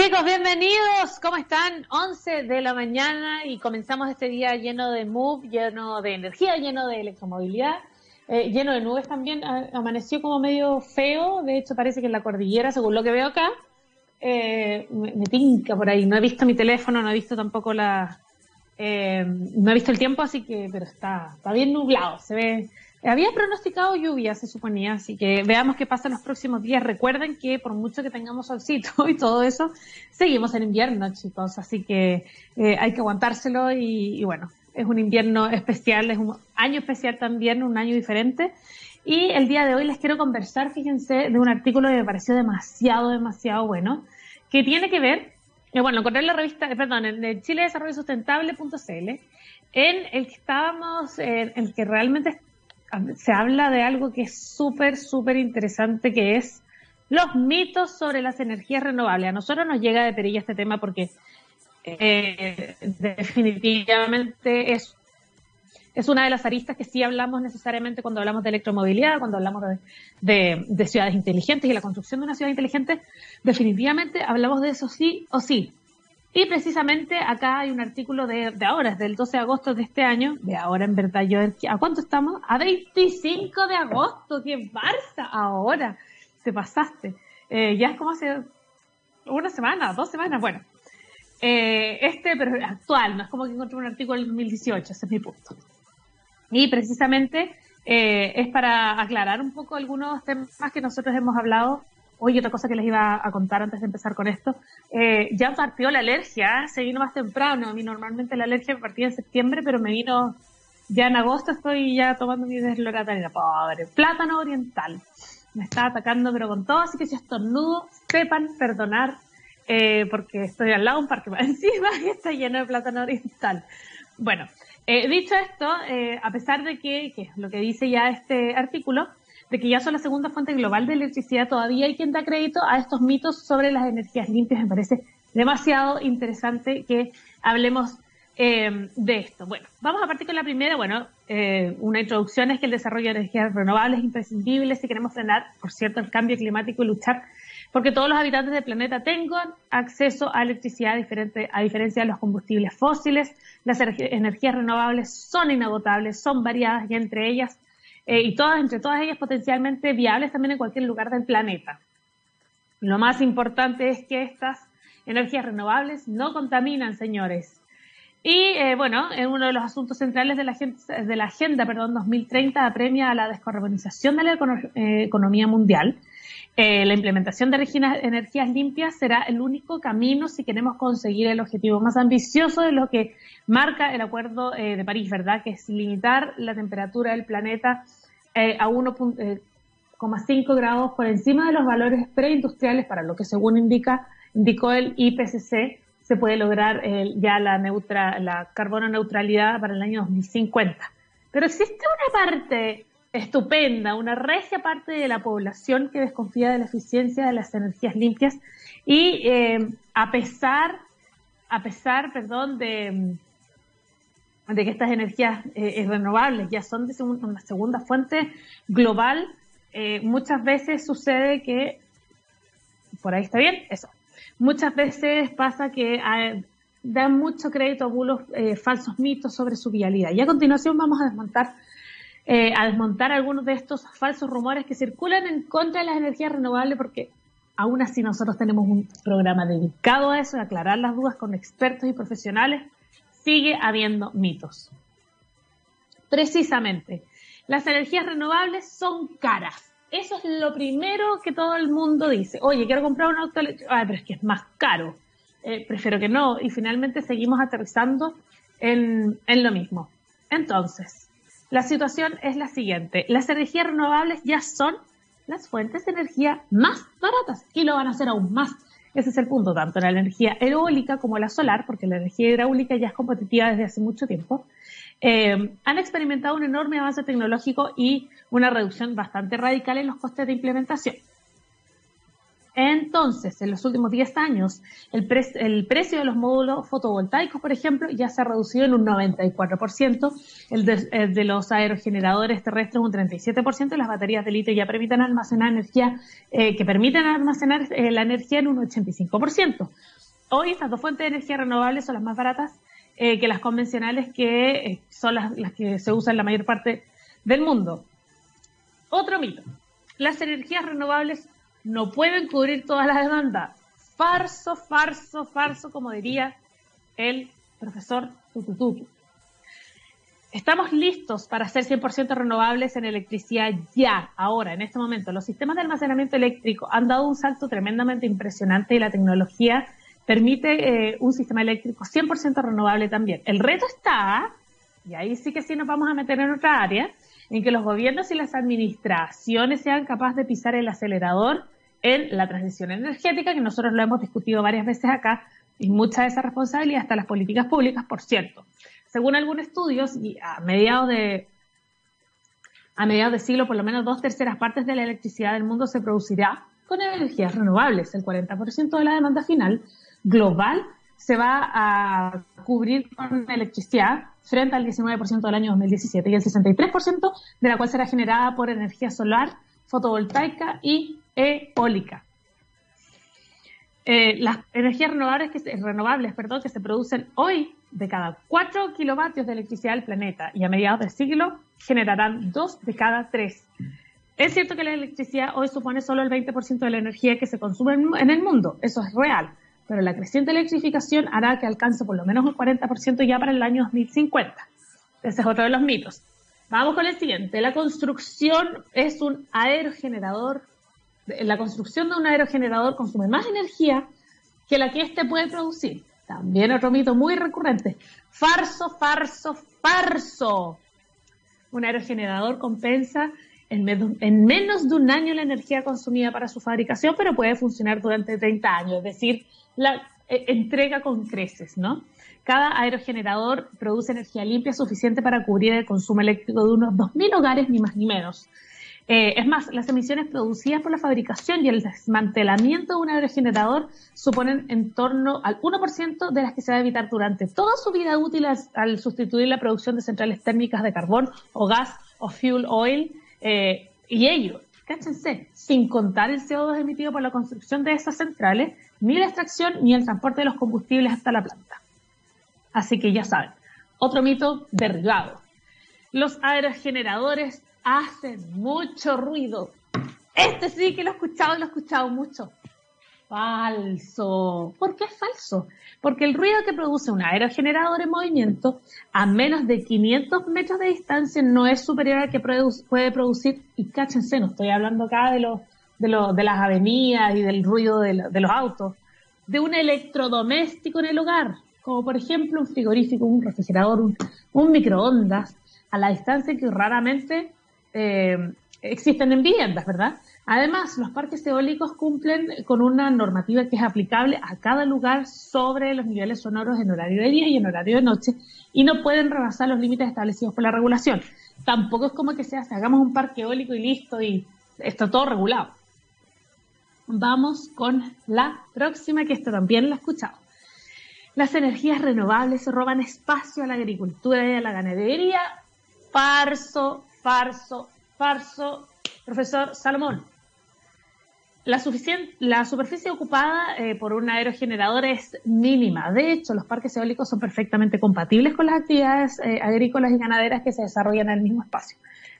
Chicos, bienvenidos. ¿Cómo están? 11 de la mañana y comenzamos este día lleno de move, lleno de energía, lleno de electromovilidad, eh, lleno de nubes también. amaneció como medio feo. De hecho, parece que en la cordillera, según lo que veo acá, eh, me, tinca por ahí. No he visto mi teléfono, no he visto tampoco la. Eh, no he visto el tiempo, así que. Pero está, está bien nublado. Se ve había pronosticado lluvia, se suponía, así que veamos qué pasa en los próximos días. Recuerden que por mucho que tengamos solcito y todo eso, seguimos en invierno, chicos, así que eh, hay que aguantárselo y, bueno, es un invierno especial, es un año especial también, un año diferente. Y el día de hoy les quiero conversar, fíjense, de un artículo que me pareció demasiado, demasiado bueno, que tiene que ver, eh, bueno, encontré en la revista, eh, perdón, en Chile Desarrollo Sustentable.cl, en el que estábamos, en el que realmente se habla de algo que es súper, súper interesante, que es los mitos sobre las energías renovables. A nosotros nos llega de perilla este tema porque eh, definitivamente es, es una de las aristas que sí hablamos necesariamente cuando hablamos de electromovilidad, cuando hablamos de, de ciudades inteligentes y la construcción de una ciudad inteligente. Definitivamente hablamos de eso sí o sí. Y precisamente acá hay un artículo de, de ahora, es del 12 de agosto de este año, de ahora en verdad yo, ¿a cuánto estamos? A 25 de agosto, qué Barça, ahora, te pasaste. Eh, ya es como hace una semana, dos semanas, bueno. Eh, este, pero actual, no es como que encontré un artículo en 2018, ese es mi punto. Y precisamente eh, es para aclarar un poco algunos temas que nosotros hemos hablado Oye, otra cosa que les iba a contar antes de empezar con esto. Eh, ya partió la alergia, se vino más temprano. A mí normalmente la alergia me partía en septiembre, pero me vino ya en agosto. Estoy ya tomando mi desloratadina. Pobre. Plátano oriental. Me está atacando, pero con todo. Así que si estornudo, sepan perdonar, eh, porque estoy al lado un parque más encima y está lleno de plátano oriental. Bueno, eh, dicho esto, a pesar de que, lo que dice ya este artículo, de que ya son la segunda fuente global de electricidad, todavía hay quien da crédito a estos mitos sobre las energías limpias. Me parece demasiado interesante que hablemos eh, de esto. Bueno, vamos a partir con la primera. Bueno, eh, una introducción es que el desarrollo de energías renovables es imprescindible si queremos frenar, por cierto, el cambio climático y luchar porque todos los habitantes del planeta tengan acceso a electricidad diferente, a diferencia de los combustibles fósiles. Las energías renovables son inagotables, son variadas y entre ellas eh, y todas, entre todas ellas potencialmente viables también en cualquier lugar del planeta. Lo más importante es que estas energías renovables no contaminan, señores. Y eh, bueno, en uno de los asuntos centrales de la, de la Agenda perdón, 2030 apremia a la descarbonización de la eh, economía mundial. la implementación de energías limpias será el único camino si queremos conseguir el objetivo más ambicioso de lo que marca el Acuerdo de París, ¿verdad? Que es limitar la temperatura del planeta eh, a 1,5 eh, grados por encima de los valores preindustriales, para lo que según indica, indicó el IPCC, se puede lograr eh, ya la, neutra, la carbono neutralidad para el año 2050. Pero existe una parte estupenda, una regia parte de la población que desconfía de la eficiencia de las energías limpias y a pesar, a pesar, perdón, de, de que estas energías eh, renovables ya son de una segunda fuente global, eh, muchas veces sucede que, por ahí está bien, eso, muchas veces pasa que ah, dan mucho crédito a bulos, eh, falsos mitos sobre su vialidad. Y a continuación vamos a desmontar a desmontar algunos de estos falsos rumores que circulan en contra de las energías renovables porque aún así nosotros tenemos un programa dedicado a eso, a aclarar las dudas con expertos y profesionales sigue habiendo mitos. Precisamente, las energías renovables son caras. Eso es lo primero que todo el mundo dice. Oye, quiero comprar un auto eléctrico. Ay, pero es que es más caro. Eh, prefiero que no. Y finalmente seguimos aterrizando en, en lo mismo. Entonces, la situación es la siguiente. Las energías renovables ya son las fuentes de energía más baratas y lo van a hacer aún más ese es el punto, tanto la energía eólica como la solar, porque la energía hidráulica ya es competitiva desde hace mucho tiempo, eh, han experimentado un enorme avance tecnológico y una reducción bastante radical en los costes de implementación. Entonces, en los últimos 10 años, el, el, precio de los módulos fotovoltaicos, por ejemplo, ya se ha reducido en un 94%, el de, los aerogeneradores terrestres un 37%, y las baterías de litio ya permiten almacenar energía, eh, que permiten almacenar eh, la energía en un 85%. Hoy estas dos fuentes de energía renovables son las más baratas eh, que las convencionales, que son las, las que se usan en la mayor parte del mundo. Otro mito. Las energías renovables no pueden cubrir toda la demanda. Farso, farso, farso, como diría el profesor Tutututu. Estamos listos para hacer 100% renovables en electricidad ya, ahora, en este momento. Los sistemas de almacenamiento eléctrico han dado un salto tremendamente impresionante y la tecnología permite eh, un sistema eléctrico 100% renovable también. El reto está, y ahí sí que sí nos vamos a meter en otra área, en que los gobiernos y las administraciones sean capaces de pisar el acelerador en la transición energética, que nosotros lo hemos discutido varias veces acá, y mucha de esa responsabilidad hasta las políticas públicas, por cierto. Según algunos estudios, y a mediados de a mediados de siglo, por lo menos dos terceras partes de la electricidad del mundo se producirá con energías renovables. El 40% de la demanda final global se va a cubrir con electricidad frente al 19% del año 2017 y el 63% de la cual será generada por energía solar, fotovoltaica y eólica. Eh, las energías renovables que, se, renovables perdón, que se producen hoy de cada 4 kilovatios de electricidad del planeta y a mediados del siglo generarán 2 de cada 3. Es cierto que la electricidad hoy supone solo el 20% de la energía que se consume en el mundo, eso es real, pero la creciente electrificación hará que alcance por lo menos un 40% ya para el año 2050. Ese es otro de los mitos. Vamos con el siguiente. La construcción es un aerogenerador. La construcción de un aerogenerador consume más energía que la que éste puede producir. También otro mito muy recurrente. Farso, farso, farso. Un aerogenerador compensa en, menos de un año la energía consumida para su fabricación, pero puede funcionar durante 30 años, es decir, la eh, entrega con creces, ¿no? Cada aerogenerador produce energía limpia suficiente para cubrir el consumo eléctrico de unos 2.000 hogares, ni más ni menos. Eh, es más, las emisiones producidas por la fabricación y el desmantelamiento de un aerogenerador suponen en torno al 1% de las que se va a evitar durante toda su vida útil al sustituir la producción de centrales térmicas de carbón o gas o fuel oil eh, y ello, cáchense, sin contar el CO2 emitido por la construcción de esas centrales, ni la extracción ni el transporte de los combustibles hasta la planta. Así que ya saben, otro mito derribado. Los aerogeneradores hacen mucho ruido. Este sí que lo he escuchado lo he escuchado mucho. Falso. ¿Por qué es falso? Porque el ruido que produce un aerogenerador en movimiento a menos de 500 metros de distancia no es superior al que puede producir, y cáchense, no estoy hablando acá de, los, de, los, de las avenidas y del ruido de, los autos, de un electrodoméstico en el hogar, como por ejemplo un frigorífico, un refrigerador, un, microondas, a la distancia que raramente eh, existen en viviendas, ¿verdad? Además, los parques eólicos cumplen con una normativa que es aplicable a cada lugar sobre los niveles sonoros en horario de día y en horario de noche y no pueden rebasar los límites establecidos por la regulación. Tampoco es como que se hace, hagamos un parque eólico y listo y está todo regulado. Vamos con la próxima, que esto también lo he escuchado. Las energías renovables roban espacio a la agricultura y a la ganadería. Farso, farso, farso. Profesor Salomón. La, la superficie ocupada eh, por un aerogenerador es mínima. De hecho, los parques eólicos son perfectamente compatibles con las actividades eh, agrícolas y ganaderas que se desarrollan en el mismo espacio.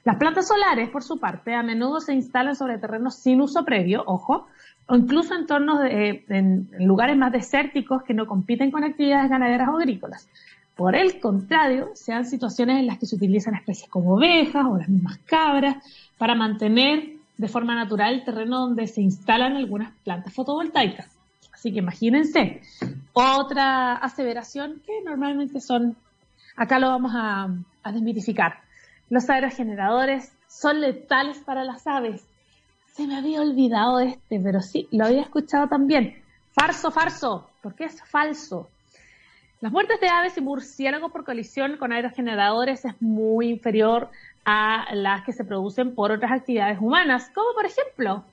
Las plantas solares, por su parte, a menudo se instalan sobre terrenos sin uso previo, ojo, o incluso en, tornos de, en lugares más desérticos que no compiten con actividades ganaderas o agrícolas. Por el contrario, se dan situaciones en las que se utilizan especies como ovejas o las mismas cabras para mantener de forma natural el terreno donde se instalan algunas plantas fotovoltaicas. Así que imagínense, otra aseveración que normalmente son, acá lo vamos a, a desmitificar. Los aerogeneradores son letales para las aves. Se me había olvidado este, pero sí, lo había escuchado también. Farso, farso. ¿Por qué es falso? Las muertes de aves y murciélagos por colisión con aerogeneradores es muy inferior a las que se producen por otras actividades humanas, como por ejemplo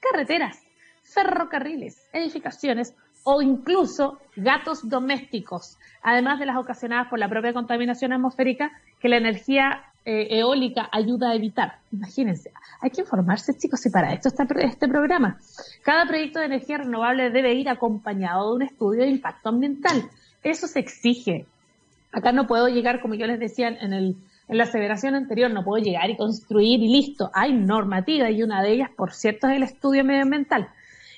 carreteras. ferrocarriles, edificaciones o incluso gatos domésticos, además de las ocasionadas por la propia contaminación atmosférica que la energía eh, eólica ayuda a evitar. Imagínense, hay que informarse chicos y para esto está este programa. Cada proyecto de energía renovable debe ir acompañado de un estudio de impacto ambiental. Eso se exige. Acá no puedo llegar, como yo les decía en, el, en la aseveración anterior, no puedo llegar y construir y listo. Hay normativa y una de ellas, por cierto, es el estudio medioambiental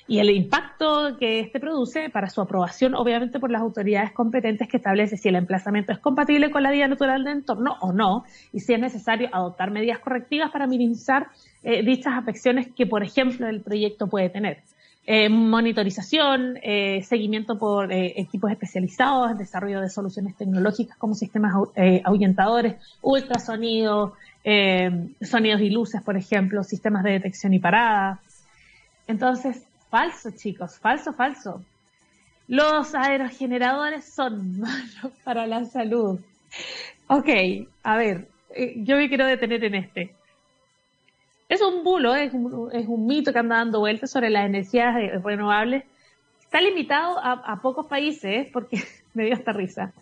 y el impacto que este produce para su aprobación, obviamente por las autoridades competentes que establece si el emplazamiento es compatible con la vida natural del entorno o no, y si es necesario adoptar medidas correctivas para minimizar eh, dichas afecciones que, por ejemplo, el proyecto puede tener. Eh, monitorización, eh, seguimiento por equipos especializados, desarrollo de soluciones tecnológicas como sistemas ahuyentadores, ultrasonido, sonidos y luces, por ejemplo, sistemas de detección y parada. Entonces, Falso, chicos, falso, falso. Los aerogeneradores son malos para la salud. Ok, a ver, eh, yo me quiero detener en este. Es un bulo, es un, mito que anda dando vueltas sobre las energías renovables. Está limitado a, pocos países, porque me dio esta risa,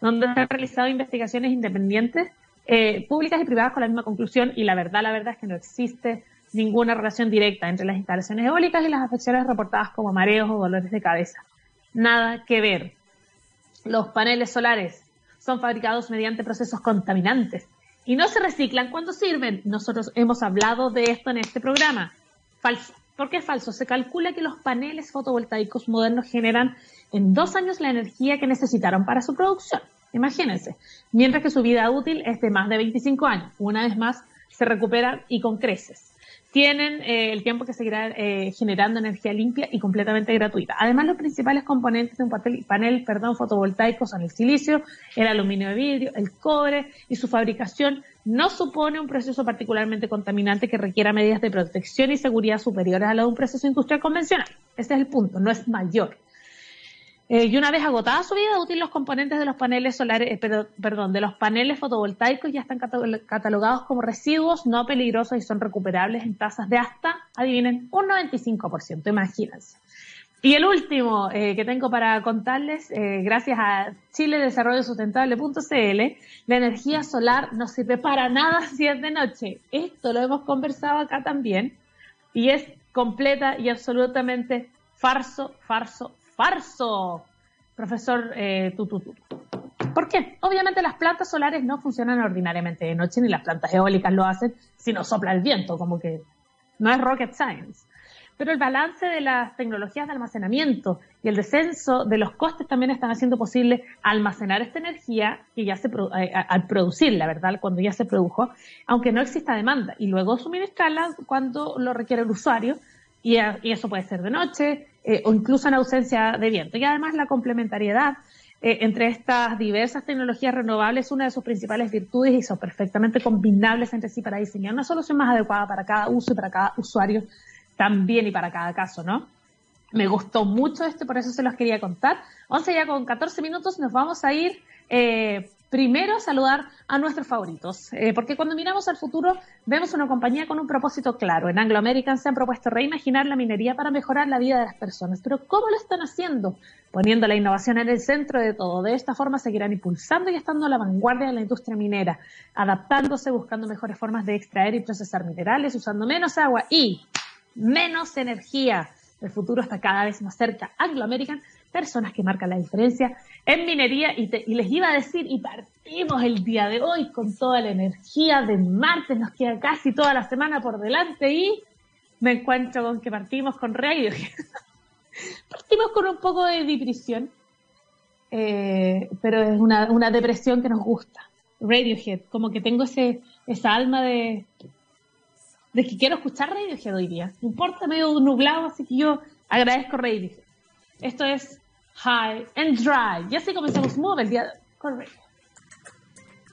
donde se han realizado investigaciones independientes, eh, públicas y privadas con la misma conclusión, y la verdad, la verdad es que no existe ninguna relación directa entre las instalaciones eólicas y las afecciones reportadas como mareos o dolores de cabeza. Nada que ver. Los paneles solares son fabricados mediante procesos contaminantes y no se reciclan cuando sirven. Nosotros hemos hablado de esto en este programa. Falso. ¿Por qué es falso? Se calcula que los paneles fotovoltaicos modernos generan en dos años la energía que necesitaron para su producción. Imagínense. Mientras que su vida útil es de más de 25 años. Una vez más, se recuperan y con creces tienen eh, el tiempo que seguirá eh, generando energía limpia y completamente gratuita. Además, los principales componentes de un panel, perdón, fotovoltaico son el silicio, el aluminio de vidrio, el cobre y su fabricación no supone un proceso particularmente contaminante que requiera medidas de protección y seguridad superiores a la de un proceso industrial convencional. Ese es el punto, no es mayor. Eh, y una vez agotada su vida útil, los componentes de los paneles solares, eh, perdón, de los paneles fotovoltaicos ya están catalogados como residuos no peligrosos y son recuperables en tasas de hasta, adivinen, un 95%, imagínense. Y el último eh, que tengo para contarles, gracias a Chile Desarrollo Sustentable.cl, la energía solar no sirve para nada si es de noche. Esto lo hemos conversado acá también y es completa y absolutamente farso, farso, farso, profesor eh, Tututu. ¿Por qué? Obviamente las plantas solares no funcionan ordinariamente de noche, ni las plantas eólicas lo hacen si no sopla el viento, como que no es rocket science. Pero el balance de las tecnologías de almacenamiento y el descenso de los costes también están haciendo posible almacenar esta energía que ya se eh, al producirla, ¿verdad? Cuando ya se produjo, aunque no exista demanda, y luego suministrarla cuando lo requiere el usuario, y eso puede ser de noche, eh, o incluso en ausencia de viento. Y además la complementariedad eh, entre estas diversas tecnologías renovables es una de sus principales virtudes y son perfectamente combinables entre sí para diseñar una solución más adecuada para cada uso y para cada usuario también y para cada caso, ¿no? Me gustó mucho esto, por eso se los quería contar. 11 ya con 14 minutos nos vamos a ir eh, primero saludar a nuestros favoritos, eh, porque cuando miramos al futuro vemos una compañía con un propósito claro. En Anglo American se han propuesto reimaginar la minería para mejorar la vida de las personas, pero ¿cómo lo están haciendo? Poniendo la innovación en el centro de todo. De esta forma seguirán impulsando y estando a la vanguardia de la industria minera, adaptándose, buscando mejores formas de extraer y procesar minerales, usando menos agua y menos energía. El futuro está cada vez más cerca. Anglo American personas que marcan la diferencia en minería y, les iba a decir, y partimos el día de hoy con toda la energía de martes, nos queda casi toda la semana por delante y me encuentro con que partimos con Radiohead. partimos con un poco de depresión, eh, pero es una, una, depresión que nos gusta. Radiohead, como que tengo ese, esa alma de, de que quiero escuchar Radiohead hoy día. No importa, medio nublado, así que yo agradezco Radiohead. Esto es High and Dry. Y así comenzamos Move el día de.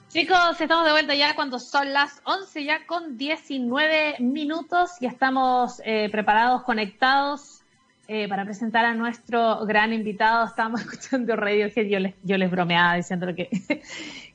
Chicos, estamos de vuelta ya cuando son las 11 ya con 19 minutos. Ya estamos eh, preparados, conectados eh, para presentar a nuestro gran invitado. Estábamos escuchando Radiohead. Yo les, yo les bromeaba diciendo que,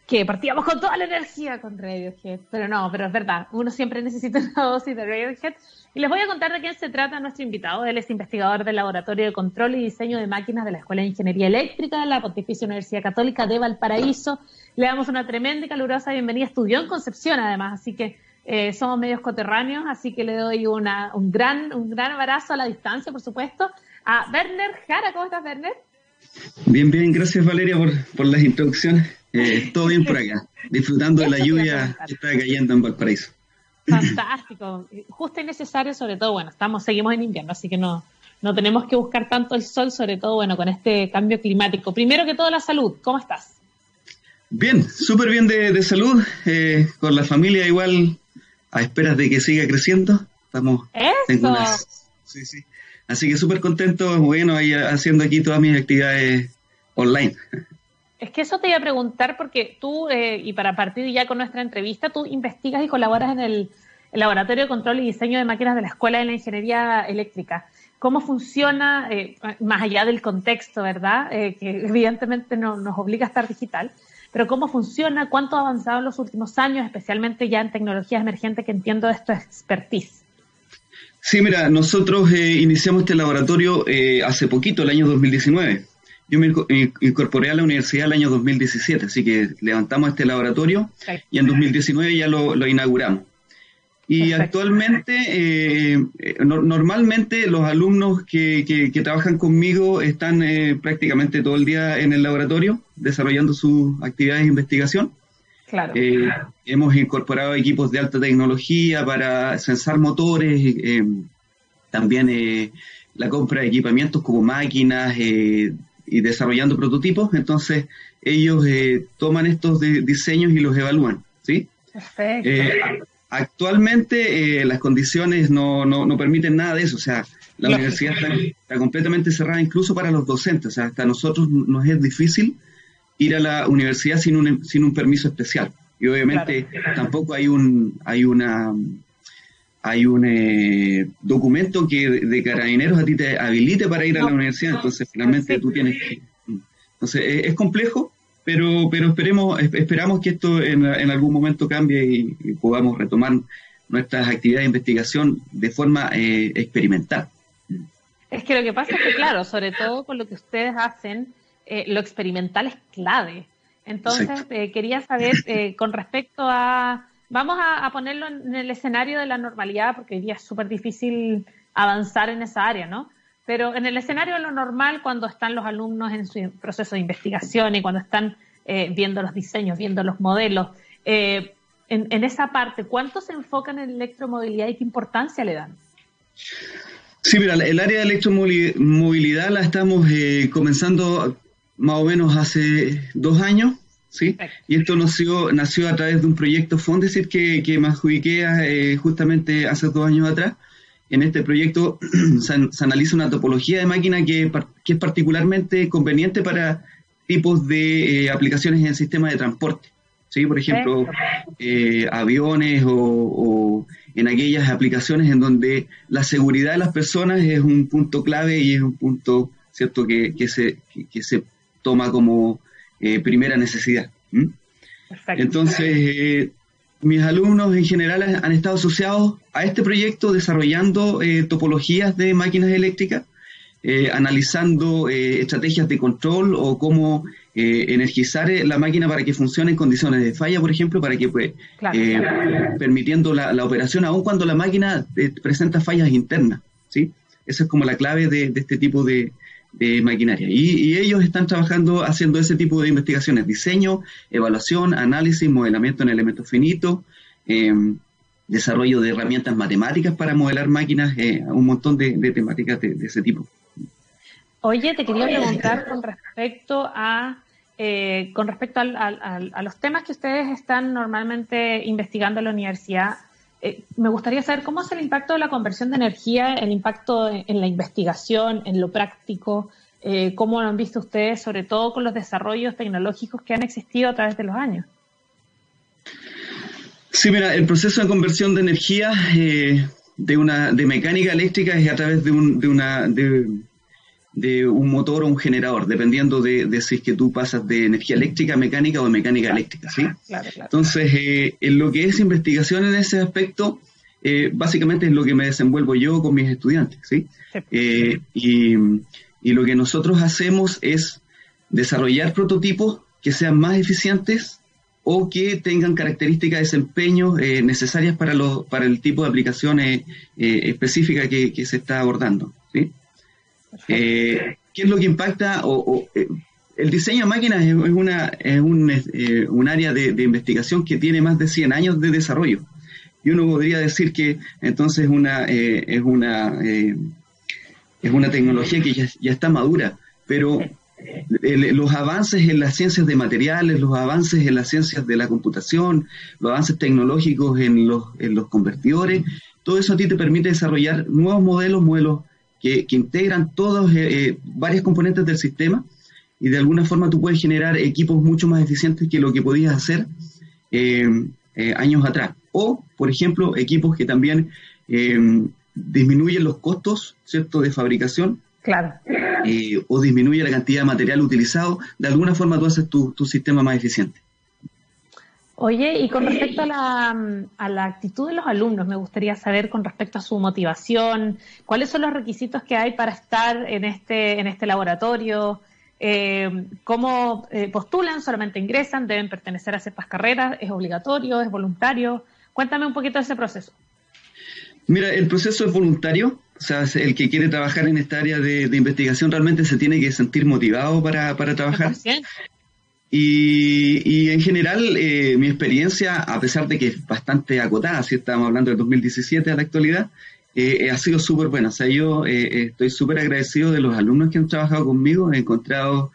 que partíamos con toda la energía con Radiohead. Pero no, pero es verdad. Uno siempre necesita una dosis de Radiohead Y les voy a contar de quién se trata nuestro invitado. Él es investigador del Laboratorio de Control y Diseño de Máquinas de la Escuela de Ingeniería Eléctrica de la Pontificia Universidad Católica de Valparaíso. Le damos una tremenda y calurosa bienvenida. Estudió en Concepción, además, así que eh, somos medios coterráneos, así que le doy una, un, gran, un gran abrazo a la distancia, por supuesto, a Werner Jara. ¿Cómo estás, Werner? Bien, bien, gracias Valeria por, por las introducciones. Eh, todo bien por acá, disfrutando de la lluvia que está cayendo en Valparaíso. Fantástico, justo y necesario, sobre todo, bueno, estamos, seguimos en invierno, así que no, no tenemos que buscar tanto el sol, sobre todo, bueno, con este cambio climático. Primero que todo, la salud, ¿cómo estás? Bien, súper bien de, salud, eh, con la familia igual a esperas de que siga creciendo. Estamos, Eso. sí, sí. Así que súper contento, bueno, ahí haciendo aquí todas mis actividades online. Es que eso te iba a preguntar porque tú, eh, y para partir ya con nuestra entrevista, tú investigas y colaboras en el, Laboratorio de Control y Diseño de Máquinas de la Escuela de la Ingeniería Eléctrica. ¿Cómo funciona, eh, más allá del contexto, verdad? Eh, que evidentemente no, nos obliga a estar digital, pero cómo funciona, cuánto ha avanzado en los últimos años, especialmente ya en tecnologías emergentes que entiendo de esto expertise. Sí, mira, nosotros iniciamos este laboratorio hace poquito, el año 2019. Yo me incorporé a la universidad el año 2017, así que levantamos este laboratorio y en 2019 ya lo, inauguramos. Y actualmente, eh, normalmente los alumnos que, trabajan conmigo están eh, prácticamente todo el día en el laboratorio desarrollando sus actividades de investigación. Claro. Eh, hemos incorporado equipos de alta tecnología para censar motores, también la compra de equipamientos como máquinas, y desarrollando prototipos, entonces ellos eh, toman estos diseños y los evalúan, ¿sí? Perfecto. Eh, actualmente eh, las condiciones no, no, permiten nada de eso, o sea, la universidad está, completamente cerrada incluso para los docentes, o sea, hasta nosotros nos es difícil ir a la universidad sin un, sin un permiso especial. Y obviamente tampoco hay un hay una hay un eh, documento que de, carabineros a ti te habilite para ir a la universidad, entonces finalmente tú tienes que... Entonces es, complejo, pero, pero esperemos, esperamos que esto en, algún momento cambie y, podamos retomar nuestras actividades de investigación de forma eh, experimental. Es que lo que pasa es que, claro, sobre todo con lo que ustedes hacen, eh, lo experimental es clave. Entonces, quería saber con respecto a vamos a, ponerlo en el escenario de la normalidad, porque hoy día es súper difícil avanzar en esa área, ¿no? Pero en el escenario de lo normal, cuando están los alumnos en su proceso de investigación y cuando están eh, viendo los diseños, viendo los modelos, eh, en, esa parte, ¿cuánto se enfocan en electromovilidad y qué importancia le dan? Sí, mira, el área de electromovilidad la estamos eh, comenzando más o menos hace dos años ¿sí? Y esto nació, nació a través de un proyecto Fondesit que, que me adjudiqué eh, justamente hace dos años atrás. En este proyecto se, analiza una topología de máquina que, que, es particularmente conveniente para tipos de eh, aplicaciones en sistemas de transporte. ¿sí? Por ejemplo, eh, aviones o, en aquellas aplicaciones en donde la seguridad de las personas es un punto clave y es un punto cierto que, que se, que se toma como eh, primera necesidad. Entonces, eh, mis alumnos en general han estado asociados a este proyecto desarrollando eh, topologías de máquinas eléctricas, analizando estrategias de control o cómo energizar la máquina para que funcione en condiciones de falla, por ejemplo, para que pues, permitiendo la, operación aun cuando la máquina presenta fallas internas. ¿sí? Esa es como la clave de este tipo de, de maquinaria. Y, ellos están trabajando haciendo ese tipo de investigaciones, diseño, evaluación, análisis, modelamiento en elementos finitos, em, desarrollo de herramientas matemáticas para modelar máquinas, eh, un montón de, temáticas de, ese tipo. Oye, te quería preguntar con respecto a eh, con respecto a los temas que ustedes están normalmente investigando en la universidad. Eh, me gustaría saber cómo es el impacto de la conversión de energía, el impacto en, la investigación, en lo práctico, eh, cómo lo han visto ustedes, sobre todo con los desarrollos tecnológicos que han existido a través de los años. Sí, mira, el proceso de conversión de energía eh, de una de mecánica eléctrica es a través de, un, de una de, de un motor o un generador, dependiendo de, si es que tú pasas de energía eléctrica a mecánica o de mecánica eléctrica, ¿sí? Claro, claro. Entonces, eh, en lo que es investigación en ese aspecto, eh, básicamente es lo que me desenvuelvo yo con mis estudiantes, ¿sí? Eh, y, lo que nosotros hacemos es desarrollar prototipos que sean más eficientes o que tengan características de desempeño eh, necesarias para, los, para el tipo de aplicaciones específicas que, se está abordando, ¿sí? ¿Qué es lo que impacta? O, el diseño de máquinas es, una, es un, área de, investigación que tiene más de 100 años de desarrollo y uno podría decir que entonces una, eh, es, una, eh, es una tecnología que ya, está madura, pero los avances en las ciencias de materiales, los avances en las ciencias de la computación, los avances tecnológicos en los, en los convertidores, todo eso a ti te permite desarrollar nuevos modelos, modelos que, que integran todos eh, varias componentes del sistema y de alguna forma tú puedes generar equipos mucho más eficientes que lo que podías hacer años atrás o, por ejemplo, equipos que también em, disminuyen los costos ¿cierto? de fabricación. Claro. Eh, o disminuye la cantidad de material utilizado. De alguna forma tú haces tu, sistema más eficiente. Oye, y con respecto a la, a la, actitud de los alumnos, me gustaría saber con respecto a su motivación, cuáles son los requisitos que hay para estar en este, en este laboratorio, eh, ¿cómo eh, postulan? ¿Solamente ingresan? ¿Deben pertenecer a ciertas carreras? ¿Es obligatorio? ¿Es voluntario? Cuéntame un poquito de ese proceso. Mira, el proceso es voluntario, o sea, el que quiere trabajar en esta área de, investigación realmente se tiene que sentir motivado para, trabajar. Y, y, en general, eh, mi experiencia, a pesar de que es bastante acotada, si estamos hablando del 2017 a la actualidad, eh, ha sido súper buena. O sea, yo eh, estoy súper agradecido de los alumnos que han trabajado conmigo. He encontrado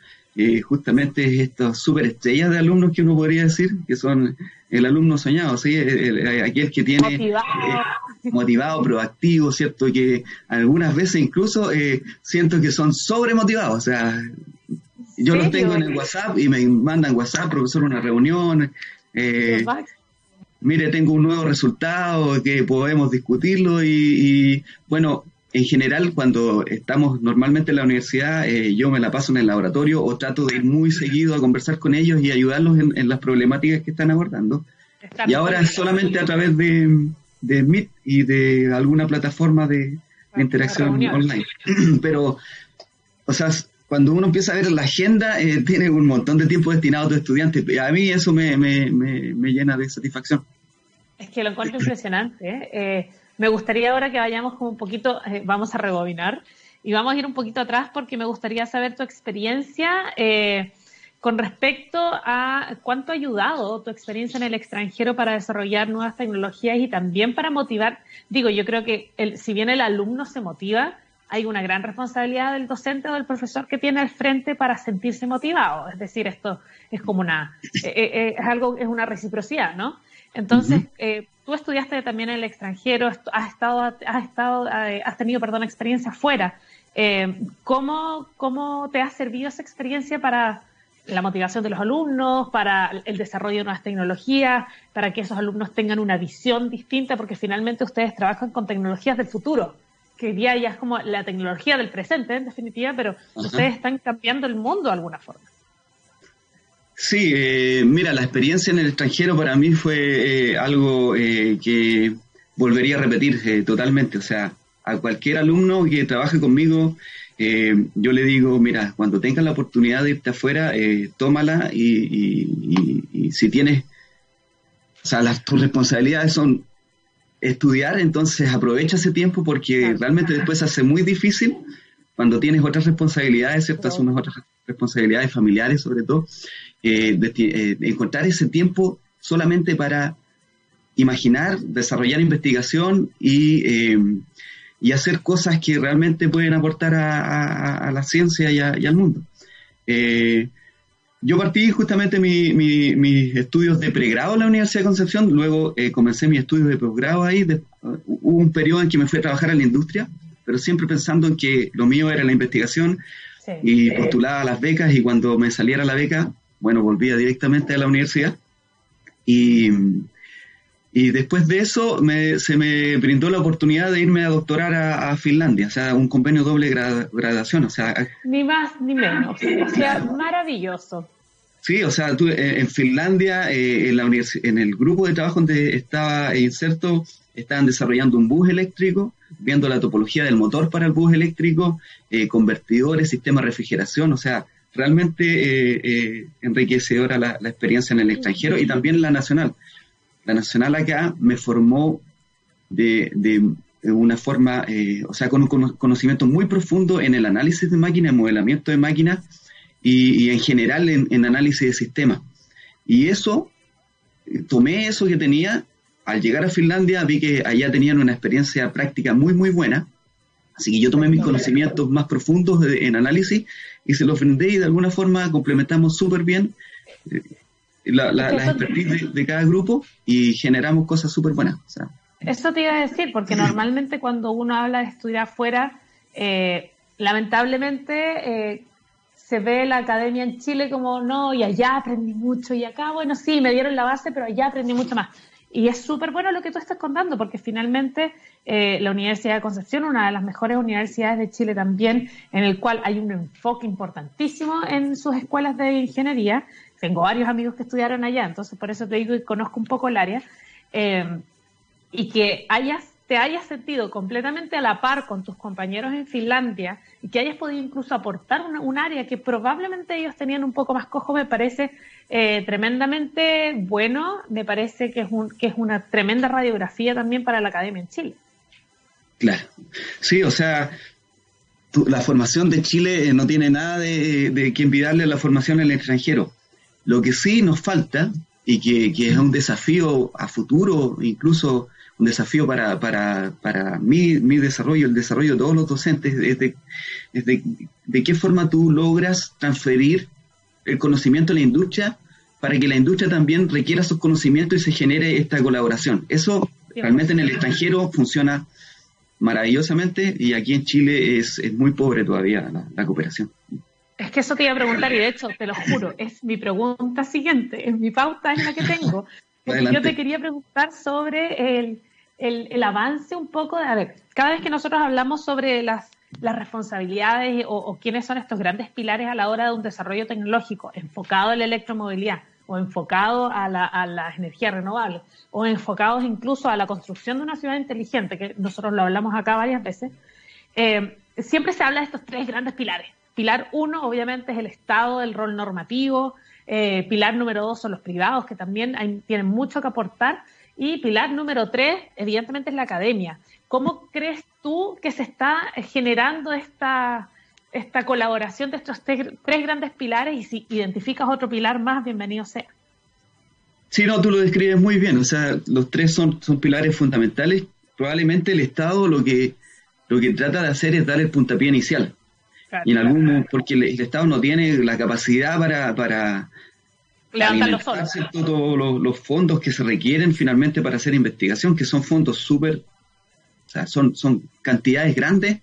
justamente estas súper estrellas de alumnos que uno podría decir, que son el alumno soñado, ¿sí? aquel que tiene motivado. Eh, motivado, proactivo, ¿cierto? Que algunas veces incluso eh, siento que son sobremotivados, o sea, yo los tengo en el WhatsApp y me mandan WhatsApp, profesor, una reunión, eh, mire, tengo un nuevo resultado que podemos discutirlo y, y bueno, en general, cuando estamos normalmente en la universidad, eh, yo me la paso en el laboratorio o trato de ir muy seguido a conversar con ellos y ayudarlos en, las problemáticas que están abordando. y ahora solamente a través de, de, Meet y de alguna plataforma de, interacción online. Pero, o sea, cuando uno empieza a ver la agenda, eh, tiene un montón de tiempo destinado a tus estudiantes. A mí eso me, me, me, llena de satisfacción. Es que lo encuentro impresionante. ¿eh? eh me gustaría ahora que vayamos como un poquito, eh, vamos a rebobinar y vamos a ir un poquito atrás porque me gustaría saber tu experiencia eh, con respecto a cuánto ha ayudado tu experiencia en el extranjero para desarrollar nuevas tecnologías y también para motivar. Digo, yo creo que el, si bien el alumno se motiva, hay una gran responsabilidad del docente o del profesor que tiene al frente para sentirse motivado. Es decir, esto es como una, eh, es algo, es una reciprocidad, ¿no? Entonces, eh, tú estudiaste también en el extranjero, has estado, has estado, eh, has tenido, perdón, experiencia fuera. Eh, ¿cómo, ¿Cómo te ha servido esa experiencia para la motivación de los alumnos, para el desarrollo de nuevas tecnologías, para que esos alumnos tengan una visión distinta, porque finalmente ustedes trabajan con tecnologías del futuro, que ya, ya es como la tecnología del presente, en definitiva, pero ustedes están cambiando el mundo de alguna forma. Sí, eh, mira, la experiencia en el extranjero para mí fue eh, algo eh, que volvería a repetir totalmente. O sea, a cualquier alumno que trabaje conmigo, yo le digo, mira, cuando tengas la oportunidad de irte afuera, tómala y, si tienes, o sea, las, tus responsabilidades son estudiar, entonces aprovecha ese tiempo porque realmente después se hace muy difícil cuando tienes otras responsabilidades, ¿cierto? Asumes otras responsabilidades familiares sobre todo, eh, eh, encontrar ese tiempo solamente para imaginar, desarrollar investigación y, eh, y hacer cosas que realmente pueden aportar a, la ciencia y, al mundo. Yo partí justamente mis estudios de pregrado en la Universidad de Concepción, luego comencé mis estudios de posgrado ahí, hubo un periodo en que me fui a trabajar en la industria, pero siempre pensando en que lo mío era la investigación y postulaba las becas y cuando me saliera la beca bueno, volvía directamente a la universidad y, y después de eso se me brindó la oportunidad de irme a doctorar a, Finlandia, o sea, un convenio doble graduación, o sea... Ni más ni menos, o sea, maravilloso. Sí, o sea, tú, eh, en Finlandia, eh, en, la en el grupo de trabajo donde estaba inserto, estaban desarrollando un bus eléctrico, viendo la topología del motor para el bus eléctrico, eh, convertidores, sistema de refrigeración, o sea, realmente eh, eh, enriquecedora la, experiencia en el extranjero y también la nacional. La nacional acá me formó de, una forma, o sea, con un conocimiento muy profundo en el análisis de máquinas, modelamiento de máquinas y, en general en, en análisis de sistemas. Y eso, tomé eso que tenía al llegar a Finlandia vi que allá tenían una experiencia práctica muy, muy buena. Así que yo tomé mis conocimientos más profundos en análisis y se los brindé y de alguna forma complementamos súper bien eh, la, la, expertise de, cada grupo y generamos cosas súper buenas. Eso te iba a decir, porque normalmente cuando uno habla de estudiar afuera, eh, lamentablemente eh, se ve la academia en Chile como no, y allá aprendí mucho, y acá, bueno, sí, me dieron la base, pero allá aprendí mucho más. Y es súper bueno lo que tú estás contando, porque finalmente eh, la Universidad de Concepción, una de las mejores universidades de Chile también, en el cual hay un enfoque importantísimo en sus escuelas de ingeniería. Tengo varios amigos que estudiaron allá, entonces por eso te digo que conozco un poco el área. Eh, y que hayas te hayas sentido completamente a la par con tus compañeros en Finlandia y que hayas podido incluso aportar un área que probablemente ellos tenían un poco más cojo, me parece eh, tremendamente bueno, me parece que es, un, que es una tremenda radiografía también para la academia en Chile. Claro, sí, o sea, la formación de Chile no tiene nada de, de que envidiarle a la formación en el extranjero. Lo que sí nos falta y que, que es un desafío a futuro, incluso un desafío para, para, para mi, mi desarrollo, el desarrollo de todos los docentes, es de, de, de qué forma tú logras transferir el conocimiento a la industria para que la industria también requiera sus conocimientos y se genere esta colaboración. Eso realmente en el extranjero funciona maravillosamente y aquí en Chile es, es muy pobre todavía la, cooperación. Es que eso te iba a preguntar y de hecho, te lo juro, es mi pregunta siguiente, es mi pauta es la que tengo. yo te quería preguntar sobre el, el, avance un poco de, a ver, cada vez que nosotros hablamos sobre las, las responsabilidades o, quiénes son estos grandes pilares a la hora de un desarrollo tecnológico enfocado en la electromovilidad o enfocado a, la, a las energías renovables o enfocados incluso a la construcción de una ciudad inteligente, que nosotros lo hablamos acá varias veces, eh, siempre se habla de estos tres grandes pilares. Pilar uno, obviamente, es el Estado, el rol normativo. Eh, pilar número dos son los privados, que también tienen mucho que aportar. Y pilar número tres, evidentemente, es la academia. ¿Cómo crees tú que se está generando esta, esta colaboración de estos tres, grandes pilares? Y si identificas otro pilar más, bienvenido sea. Sí, no, tú lo describes muy bien. O sea, los tres son, son pilares fundamentales. Probablemente el Estado lo que, lo que trata de hacer es dar el puntapié inicial. Y en algún porque el, Estado no tiene la capacidad para, para levantar todos los, fondos que se requieren finalmente para hacer investigación, que son fondos súper, o sea, son, son cantidades grandes.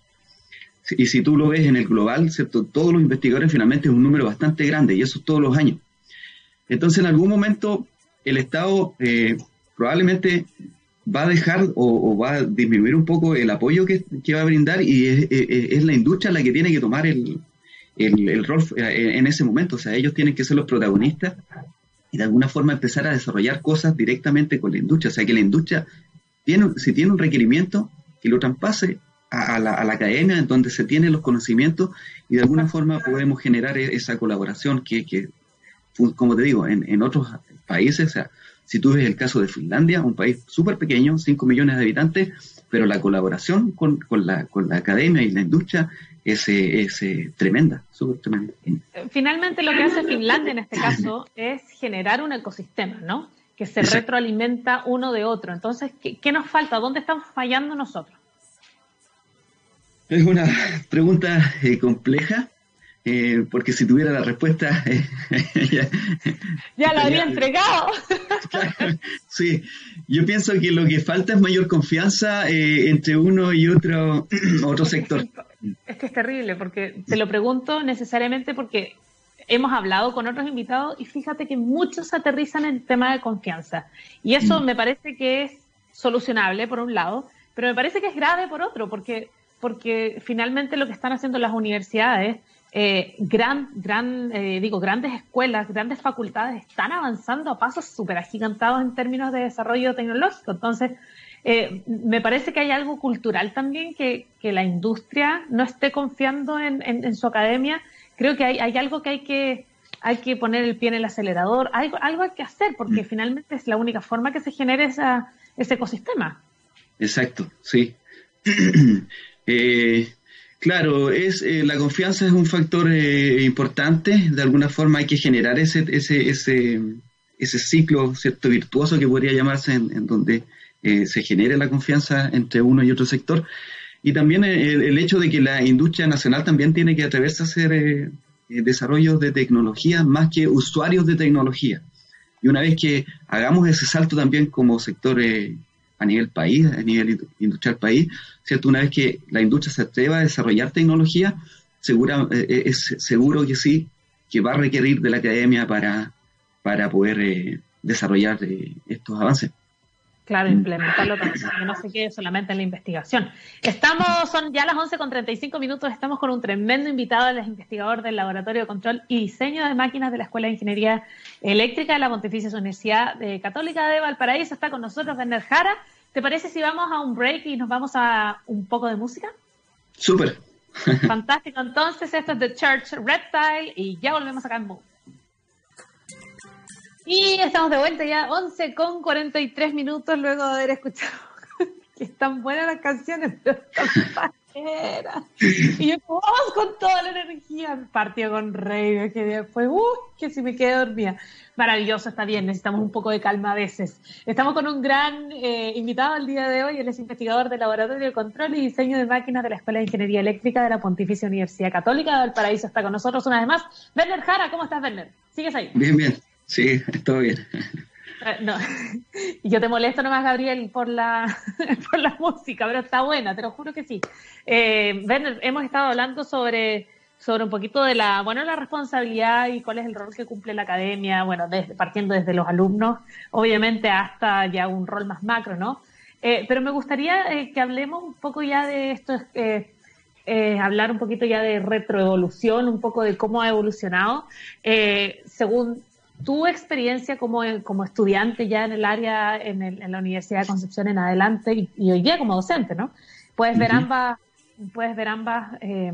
Y si tú lo ves en el global, ¿cierto? todos los investigadores finalmente es un número bastante grande y eso es todos los años. Entonces, en algún momento, el Estado eh, probablemente va a dejar o, va a disminuir un poco el apoyo que, va a brindar y es, la industria la que tiene que tomar el, rol en ese momento. O sea, ellos tienen que ser los protagonistas y de alguna forma empezar a desarrollar cosas directamente con la industria. O sea, que la industria, tiene, si tiene un requerimiento, que lo traspase a, la, academia en donde se tienen los conocimientos y de alguna forma podemos generar e, esa colaboración que, que como te digo, en, en otros países, o sea, si tú ves el caso de Finlandia, un país súper pequeño, 5 millones de habitantes, pero la colaboración con, con, la, con la academia y la industria es, es tremenda, súper tremenda. Finalmente lo que hace Finlandia en este caso es generar un ecosistema, ¿no? Que se retroalimenta uno de otro. Entonces, ¿qué, nos falta? ¿Dónde estamos fallando nosotros? Es una pregunta eh, compleja, eh, porque si tuviera la respuesta... Eh, ya, la habría entregado. sí, yo pienso que lo que falta es mayor confianza entre uno y otro, otro sector. Es que es terrible, porque te lo pregunto necesariamente porque hemos hablado con otros invitados y fíjate que muchos aterrizan en el tema de confianza. Y eso mm. me parece que es solucionable por un lado, pero me parece que es grave por otro, porque, porque finalmente lo que están haciendo las universidades, eh, gran, gran, eh, digo, grandes escuelas, grandes facultades están avanzando a pasos súper agigantados en términos de desarrollo tecnológico. Entonces, Eh, me parece que hay algo cultural también que, la industria no esté confiando en, su academia. Creo que hay, hay, algo que hay que hay que poner el pie en el acelerador, algo, algo hay que hacer porque mm. finalmente es la única forma que se genere esa, ese ecosistema. Exacto, sí. Eh, claro, es eh, la confianza es un factor importante. De alguna forma hay que generar ese ese ese, ese ciclo cierto virtuoso que podría llamarse en donde eh, se genere la confianza entre uno y otro sector. Y también el, hecho de que la industria nacional también tiene que atreverse a hacer eh, eh, desarrollos de tecnología más que usuarios de tecnología. Y una vez que hagamos ese salto también como sector a nivel país, a nivel industrial país, ¿cierto? Una vez que la industria se atreva a desarrollar tecnología, segura, es seguro que sí, que va a requerir de la academia para, para poder desarrollar estos avances. Claro, mm. implementarlo también, que no se quede solamente en la investigación. Estamos, son ya las 11 con 35 minutos, estamos con un tremendo invitado, el investigador del Laboratorio de Control y Diseño de Máquinas de la Escuela de Ingeniería Eléctrica de la Pontificia Universidad Católica de Valparaíso. Está con nosotros Werner Jara. ¿Te parece si vamos a un break y nos vamos a un poco de música? Súper. Fantástico. Entonces, esto es The Church Reptile y ya volvemos acá en Move. Y estamos de vuelta ya 11 con 43 minutos luego de haber escuchado que están buenas las canciones, pero Y yo, vamos con toda la energía. Partió con Rey, que después, uh, que si me quedé dormida. Maravilloso, está bien, necesitamos un poco de calma a veces. Estamos con un gran eh, invitado el día de hoy, él es investigador del Laboratorio de Control y Diseño de Máquinas de la Escuela de Ingeniería Eléctrica de la Pontificia Universidad Católica de Valparaíso. Está con nosotros una vez más. Werner Jara, ¿cómo estás, Werner? ¿Sigues ahí? Bien, bien. Sí, todo bien. Eh, no. Yo te molesto nomás, Gabriel, por la, por la música, pero está buena, te lo juro que sí. Eh, Werner, hemos estado hablando sobre, sobre un poquito de la, bueno, la responsabilidad y cuál es el rol que cumple la academia, bueno, partiendo desde los alumnos, obviamente hasta ya un rol más macro, ¿no? Eh, pero me gustaría eh, que hablemos un poco ya de esto, hablar un poquito ya de retroevolución, un poco de cómo ha evolucionado. según tu experiencia como, como estudiante ya en el área, en, en, la Universidad de Concepción en adelante y, hoy día como docente, ¿no? Puedes ver ambas, puedes ver ambas eh,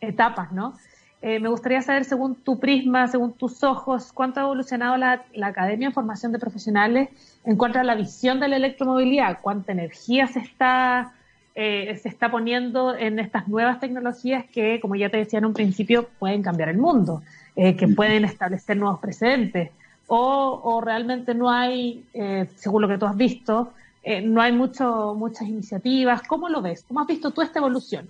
etapas, ¿no? Eh, me gustaría saber, según tu prisma, según tus ojos, cuánto ha evolucionado la, la, Academia de Formación de Profesionales en cuanto a la visión de la electromovilidad, cuánta energía se está, eh, se está poniendo en estas nuevas tecnologías que, como ya te decía en un principio, pueden cambiar el mundo. Eh, que pueden establecer nuevos precedentes. O, realmente no hay, eh, según lo que tú has visto, eh, no hay mucho, muchas iniciativas. ¿Cómo lo ves? ¿Cómo has visto tú esta evolución?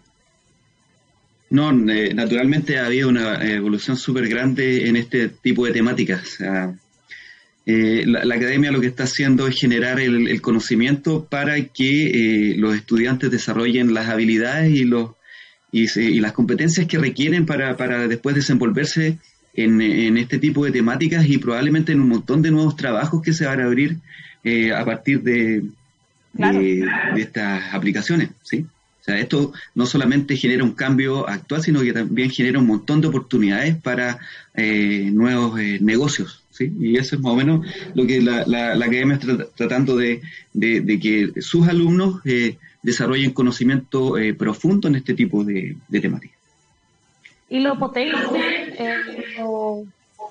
No, naturalmente ha habido una evolución súper grande en este tipo de temáticas. la, academia lo que está haciendo es generar el, conocimiento para que los estudiantes desarrollen las habilidades y, los, y, y, las competencias que requieren para, para después desenvolverse en, este tipo de temáticas y probablemente en un montón de nuevos trabajos que se van a abrir eh, a partir de, de, estas aplicaciones, ¿sí? O sea, esto no solamente genera un cambio actual, sino que también genera un montón de oportunidades para eh, nuevos eh, negocios, ¿sí? Y eso es más o menos lo que la, la, la academia está tratando de, de, que sus alumnos desarrollen conocimiento profundo en este tipo de temáticas y lo potencian, eh,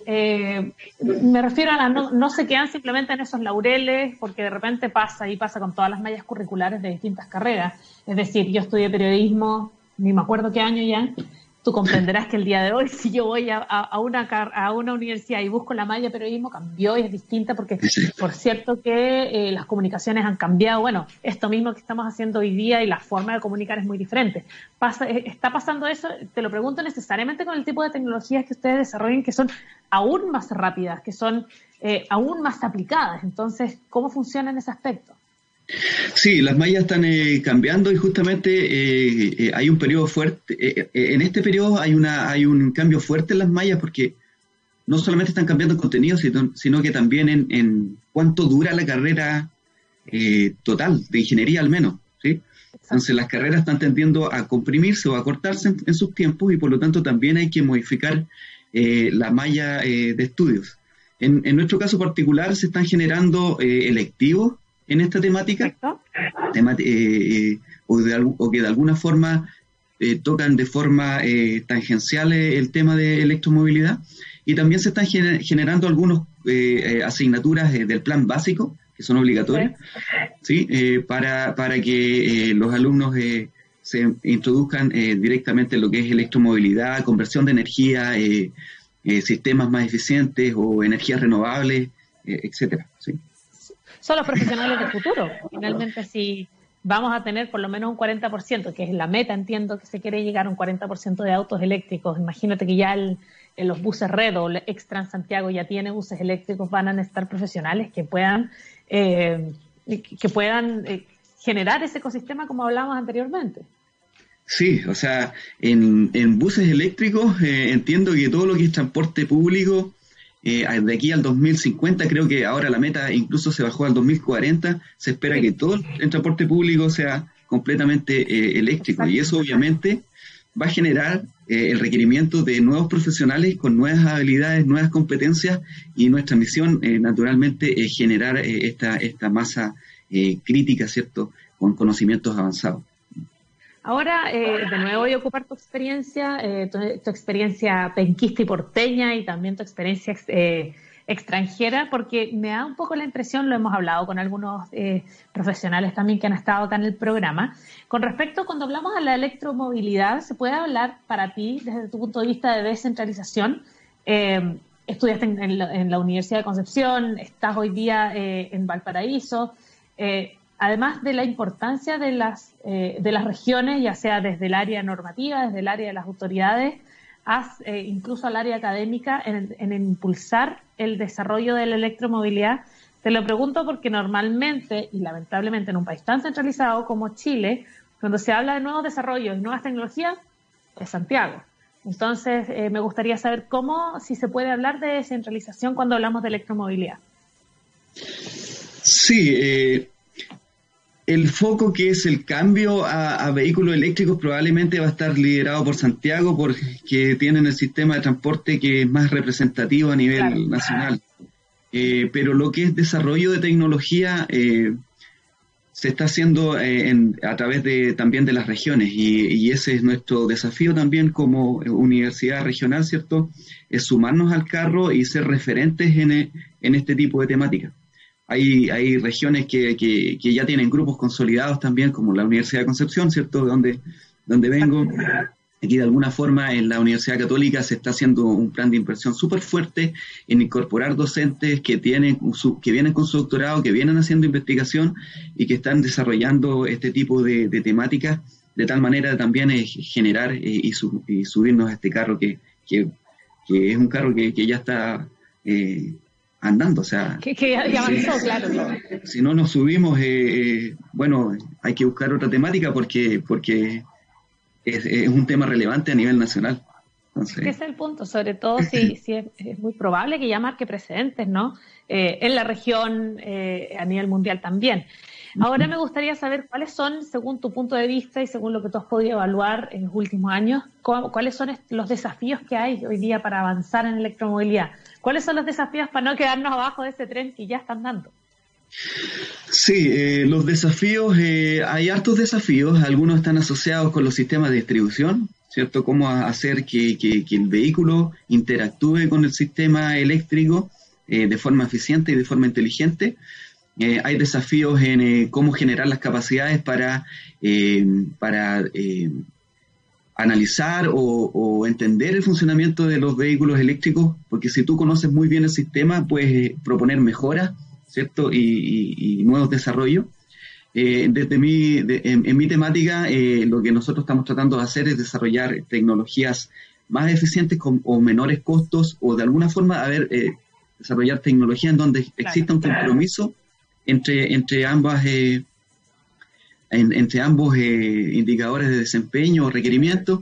eh, me refiero a la, no, no, se quedan simplemente en esos laureles, porque de repente pasa y pasa con todas las mallas curriculares de distintas carreras. Es decir, yo estudié periodismo, ni me acuerdo qué año ya, tú comprenderás que el día de hoy, si yo voy a, una, a una universidad y busco la malla de periodismo, cambió y es distinta porque, por cierto, que eh, las comunicaciones han cambiado. Bueno, esto mismo que estamos haciendo hoy día y la forma de comunicar es muy diferente. Pasa, eh, ¿Está pasando eso? Te lo pregunto necesariamente con el tipo de tecnologías que ustedes desarrollen que son aún más rápidas, que son eh, aún más aplicadas. Entonces, ¿cómo funciona en ese aspecto? Sí, las mallas están eh, cambiando y justamente eh, eh, hay un periodo fuerte. en este periodo hay, una, hay un cambio fuerte en las mallas porque no solamente están cambiando el contenido, sino, que también en, cuánto dura la carrera total, de ingeniería al menos. ¿sí? Entonces las carreras están tendiendo a comprimirse o a cortarse en, sus tiempos y por lo tanto también hay que modificar la malla de estudios. En, en, nuestro caso particular se están generando electivos en esta temática, o, que de alguna forma tocan de forma tangencial el tema de electromovilidad. Y también se están generando algunas asignaturas del plan básico, que son obligatorias, ¿sí? para, para que los alumnos se introduzcan directamente en lo que es electromovilidad, conversión de energía, eh, sistemas más eficientes o energías renovables, eh, etcétera. ¿sí? Son los profesionales del futuro. Finalmente, si vamos a tener por lo menos un 40%, que es la meta, entiendo que se quiere llegar a un 40% de autos eléctricos. Imagínate que ya en los buses Red o Extran Santiago ya tiene buses eléctricos, van a necesitar profesionales que puedan, eh, que puedan generar ese ecosistema como hablábamos anteriormente. Sí, o sea, en, buses eléctricos eh, entiendo que todo lo que es transporte público, eh, de aquí al 2050, creo que ahora la meta incluso se bajó al 2040, se espera que todo el transporte público sea completamente eh, eléctrico y eso obviamente va a generar el requerimiento de nuevos profesionales con nuevas habilidades, nuevas competencias y nuestra misión naturalmente es generar esta, esta masa crítica, ¿cierto?, con conocimientos avanzados. Ahora, eh, de nuevo voy a ocupar tu experiencia, eh, tu, experiencia penquista y porteña y también tu experiencia eh, extranjera, porque me da un poco la impresión, lo hemos hablado con algunos profesionales también que han estado acá en el programa, con respecto cuando hablamos de la electromovilidad, ¿se puede hablar para ti desde tu punto de vista de descentralización? estudiaste en, la, en, la, Universidad de Concepción, estás hoy día en Valparaíso además de la importancia de las, eh, de las regiones, ya sea desde el área normativa, desde el área de las autoridades, eh, incluso al área académica, en, impulsar el desarrollo de la electromovilidad. Te lo pregunto porque normalmente, y lamentablemente en un país tan centralizado como Chile, cuando se habla de nuevos desarrollos y nuevas tecnologías, es Santiago. Entonces, eh, me gustaría saber cómo, si se puede hablar de descentralización cuando hablamos de electromovilidad. Sí, el foco que es el cambio a, vehículos eléctricos probablemente va a estar liderado por Santiago porque tienen el sistema de transporte que es más representativo a nivel nacional. Eh, pero lo que es desarrollo de tecnología eh, se está haciendo eh, a través de también de las regiones y, ese es nuestro desafío también como universidad regional, ¿cierto? Es sumarnos al carro y ser referentes en, en este tipo de temáticas. Hay, hay regiones que, que, ya tienen grupos consolidados también, como la Universidad de Concepción, ¿cierto? De donde, donde vengo. Aquí de alguna forma en la Universidad Católica se está haciendo un plan de inversión súper fuerte en incorporar docentes que, tienen que vienen con su doctorado, que vienen haciendo investigación y que están desarrollando este tipo de, temáticas de tal manera también es generar eh, y, subirnos a este carro que, que, es un carro que, ya está eh, andando. O sea, que, ya avanzó, claro. Si no nos subimos, eh, eh, bueno, hay que buscar otra temática porque, porque es, un tema relevante a nivel nacional. Ese es el punto, sobre todo si, si es, muy probable que ya marque precedentes, ¿no? Eh, en la región, a nivel mundial también. Ahora me gustaría saber cuáles son, según tu punto de vista y según lo que tú has podido evaluar en los últimos años, cuáles son los desafíos que hay hoy día para avanzar en electromovilidad. ¿Cuáles son los desafíos para no quedarnos abajo de ese tren que ya están dando? Sí, eh, los desafíos, eh, hay hartos desafíos, algunos están asociados con los sistemas de distribución, ¿cierto? Cómo hacer que, el vehículo interactúe con el sistema eléctrico eh, de forma eficiente y de forma inteligente. hay desafíos en cómo generar las capacidades para, para analizar o, entender el funcionamiento de los vehículos eléctricos, porque si tú conoces muy bien el sistema, puedes eh, proponer mejoras, ¿cierto? Y, nuevos desarrollos. Eh, desde mi, en, mi temática, eh, lo que nosotros estamos tratando de hacer es desarrollar tecnologías más eficientes con, o menores costos, o de alguna forma, a ver, desarrollar tecnología en donde exista un compromiso entre, entre ambas entre ambos eh, indicadores de desempeño o requerimientos.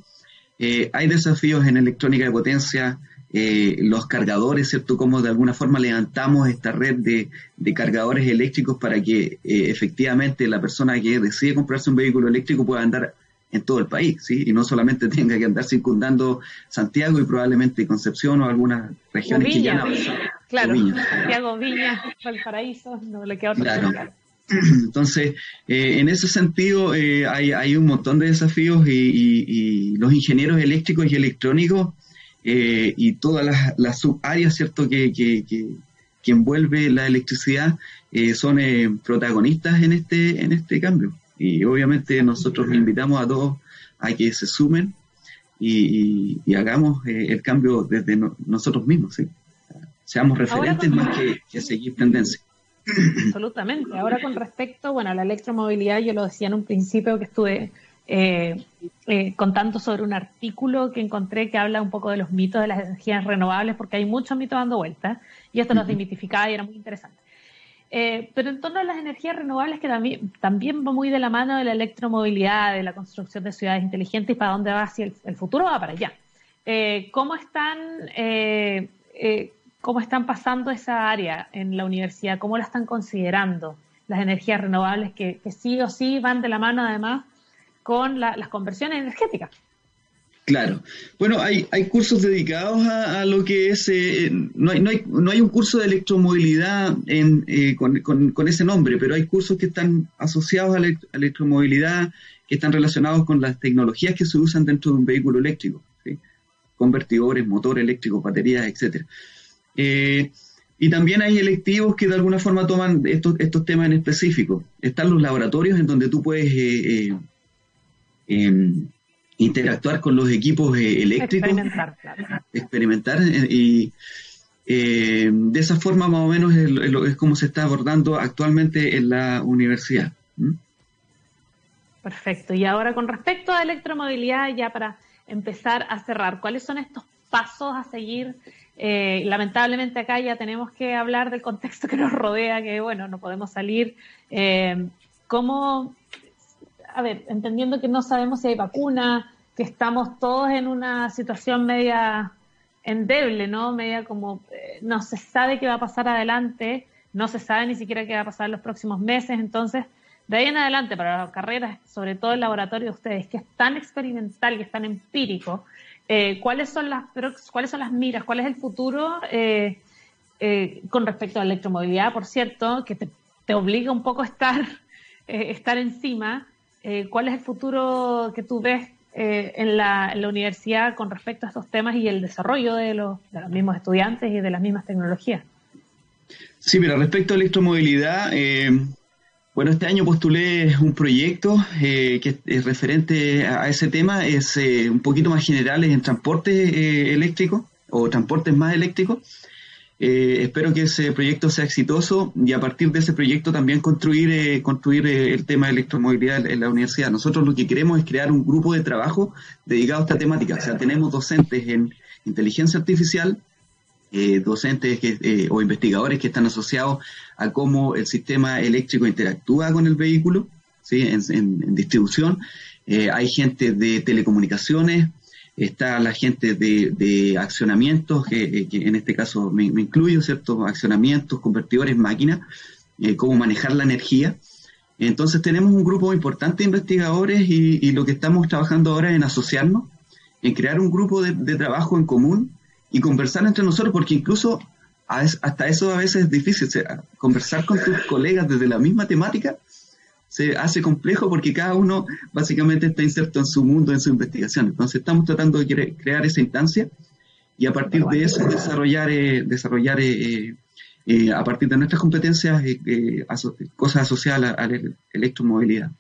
Eh, hay desafíos en electrónica de potencia, eh, los cargadores, ¿cierto? Cómo de alguna forma levantamos esta red de, cargadores eléctricos para que efectivamente la persona que decide comprarse un vehículo eléctrico pueda andar en todo el país, ¿sí? Y no solamente tenga que andar circundando Santiago y probablemente Concepción o algunas regiones que ya Claro, Santiago, Viña, Valparaíso, no le queda otro claro. Entonces, en ese sentido, hay, hay, un montón de desafíos y, los ingenieros eléctricos y electrónicos y todas las, las subáreas, ¿cierto?, que, que, que, envuelve la electricidad son protagonistas en este, en este cambio. Y obviamente nosotros invitamos a todos a que se sumen y, hagamos eh, el cambio desde nosotros mismos, ¿sí? Seamos referentes más que, seguir tendencia. Absolutamente. Ahora con respecto, bueno, a la electromovilidad, yo lo decía en un principio que estuve eh, eh, contando sobre un artículo que encontré que habla un poco de los mitos de las energías renovables, porque hay muchos mitos dando vueltas, y esto nos desmitificaba y era muy interesante. Eh, pero en torno a las energías renovables, que también, también va muy de la mano de la electromovilidad, de la construcción de ciudades inteligentes y para dónde va, si el, futuro va para allá. ¿cómo, están, ¿Cómo están pasando esa área en la universidad? ¿Cómo la están considerando las energías renovables que, sí o sí van de la mano además con las conversiones energéticas? Claro. Bueno, hay, cursos dedicados a, lo que es, eh, no, hay, no, hay, no, hay, un curso de electromovilidad en, eh, con, con, ese nombre, pero hay cursos que están asociados a la electromovilidad, que están relacionados con las tecnologías que se usan dentro de un vehículo eléctrico, convertidores, motor eléctrico, baterías, etcétera. Eh, y también hay electivos que de alguna forma toman estos, estos temas en específico. Están los laboratorios en donde tú puedes interactuar con los equipos eh, eléctricos, experimentar, experimentar eh, y eh, de esa forma más o menos es, como se está abordando actualmente en la universidad. Perfecto. Y ahora con respecto a electromovilidad, ya para empezar a cerrar, ¿cuáles son estos pasos a seguir? lamentablemente acá ya tenemos que hablar del contexto que nos rodea, que bueno, no podemos salir. ¿Cómo a ver, entendiendo que no sabemos si hay vacuna, que estamos todos en una situación media endeble, ¿no? Media como eh, no se sabe qué va a pasar adelante, no se sabe ni siquiera qué va a pasar en los próximos meses, entonces de ahí en adelante para las carreras, sobre todo el laboratorio de ustedes, que es tan experimental, que es tan empírico, eh, ¿cuáles son las cuáles son las miras, cuál es el futuro eh, con respecto a la electromovilidad, por cierto, que te, te obliga un poco a estar estar encima eh, ¿cuál es el futuro que tú ves eh, en, la, universidad con respecto a estos temas y el desarrollo de los, mismos estudiantes y de las mismas tecnologías? Sí, mira, respecto a electromovilidad, eh, bueno, este año postulé un proyecto que es referente a ese tema, es un poquito más general en transporte eléctrico o transportes más eléctricos. Eh, espero que ese proyecto sea exitoso y a partir de ese proyecto también construir, eh, construir eh, el tema de electromovilidad en la universidad. Nosotros lo que queremos es crear un grupo de trabajo dedicado a esta temática. O sea, tenemos docentes en inteligencia artificial, docentes o investigadores que están asociados a cómo el sistema eléctrico interactúa con el vehículo ¿sí? en distribución. hay gente de telecomunicaciones, está la gente de, accionamientos, que, en este caso me, incluyo, ¿cierto? Accionamientos, convertidores, máquinas, eh, cómo manejar la energía. Entonces tenemos un grupo importante de investigadores y, lo que estamos trabajando ahora es en asociarnos, en crear un grupo de trabajo en común y conversar entre nosotros, porque incluso hasta eso a veces es difícil, conversar con tus colegas desde la misma temática se hace complejo porque cada uno básicamente está inserto en su mundo, en su investigación. Entonces estamos tratando de crear esa instancia y a partir de eso desarrollar, eh, desarrollar eh, eh, a partir de nuestras competencias cosas asociadas a, la electromovilidad.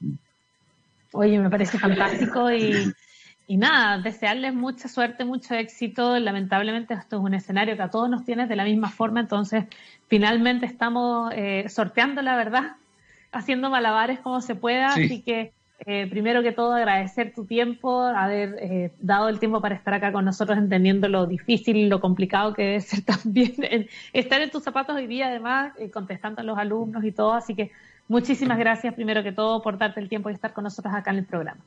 Oye, me parece fantástico y, y nada, desearles mucha suerte, mucho éxito. Lamentablemente esto es un escenario que a todos nos tiene de la misma forma, entonces finalmente estamos sorteando la verdad haciendo malabares como se pueda, así que eh, primero que todo agradecer tu tiempo, haber eh, dado el tiempo para estar acá con nosotros entendiendo lo difícil, y lo complicado que debe ser también estar en tus zapatos hoy día además, eh, contestando a los alumnos y todo, así que muchísimas gracias primero que todo por darte el tiempo y estar con nosotros acá en el programa.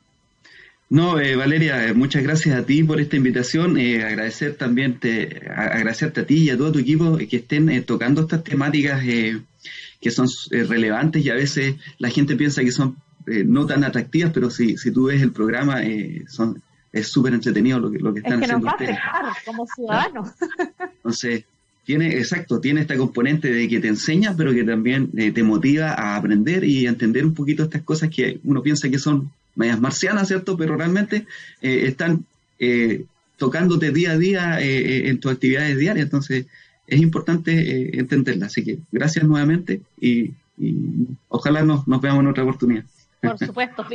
No, Valeria, muchas gracias a ti por esta invitación. agradecer también, te, agradecerte a ti y a todo tu equipo que estén tocando estas temáticas que son eh, relevantes y a veces la gente piensa que son eh, no tan atractivas, pero si, si tú ves el programa, eh, son, es súper entretenido lo que, lo que están es que haciendo nos va A como ciudadanos. Entonces, tiene, exacto, tiene esta componente de que te enseña, pero que también eh, te motiva a aprender y a entender un poquito estas cosas que uno piensa que son medias marcianas, ¿cierto? Pero realmente eh, están eh, tocándote día a día en tus actividades diarias, entonces es importante entenderlas. Así que gracias nuevamente y, ojalá nos, nos veamos en otra oportunidad. Por supuesto,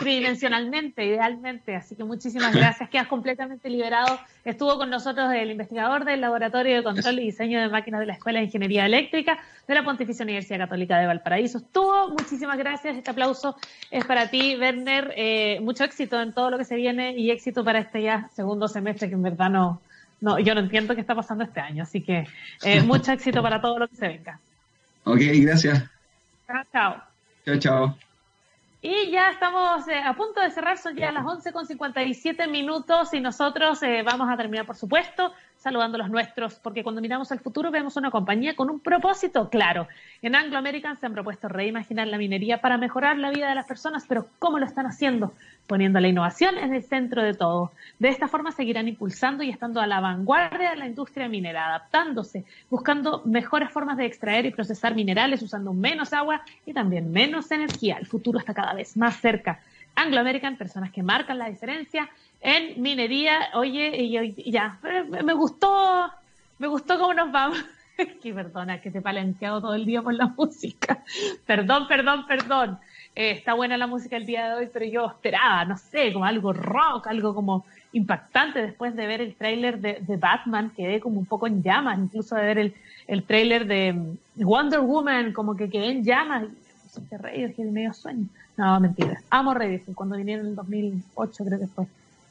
tridimensionalmente, idealmente. Así que muchísimas gracias. Quedas completamente liberado. Estuvo con nosotros el investigador del Laboratorio de Control y Diseño de Máquinas de la Escuela de Ingeniería Eléctrica de la Pontificia Universidad Católica de Valparaíso. Estuvo, muchísimas gracias. Este aplauso es para ti, Werner. Eh, mucho éxito en todo lo que se viene y éxito para este ya segundo semestre que en verdad no, no yo no entiendo qué está pasando este año. Así que eh, mucho éxito para todo lo que se venga. Ok, gracias. Chao, chao. Chao, chao. Y ya estamos eh, a punto de cerrar, son ya las 11 con 57 minutos y nosotros eh, vamos a terminar, por supuesto, saludando a los nuestros, porque cuando miramos al futuro vemos una compañía con un propósito claro. En Anglo American se han propuesto reimaginar la minería para mejorar la vida de las personas, pero ¿cómo lo están haciendo? Poniendo la innovación en el centro de todo. De esta forma seguirán impulsando y estando a la vanguardia de la industria minera, adaptándose, buscando mejores formas de extraer y procesar minerales usando menos agua y también menos energía. El futuro está cada vez más cerca. Anglo American, personas que marcan la diferencia en minería. Oye, y, ya, me gustó, me gustó cómo nos vamos. que perdona, que te he palenteado todo el día por la música. Perdón, perdón, perdón. Eh, está buena la música el día de hoy, pero yo esperaba, no sé, como algo rock, algo como impactante después de ver el tráiler de, Batman, quedé como un poco en llamas, incluso de ver el, el tráiler de Wonder Woman, como que quedé en llamas. Qué rey, que medio sueño. No, mentira. Amo Redison, cuando vinieron en el 2008 creo que fue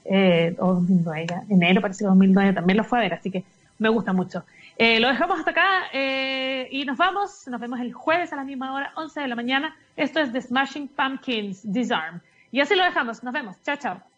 eh, o 2009, enero parece que 2009 también lo fue a ver, así que me gusta mucho. Eh, lo dejamos hasta acá eh, y nos vamos, nos vemos el jueves a la misma hora, 11 de la mañana. Esto es The Smashing Pumpkins Disarm. Y así lo dejamos, nos vemos. Chao, chao.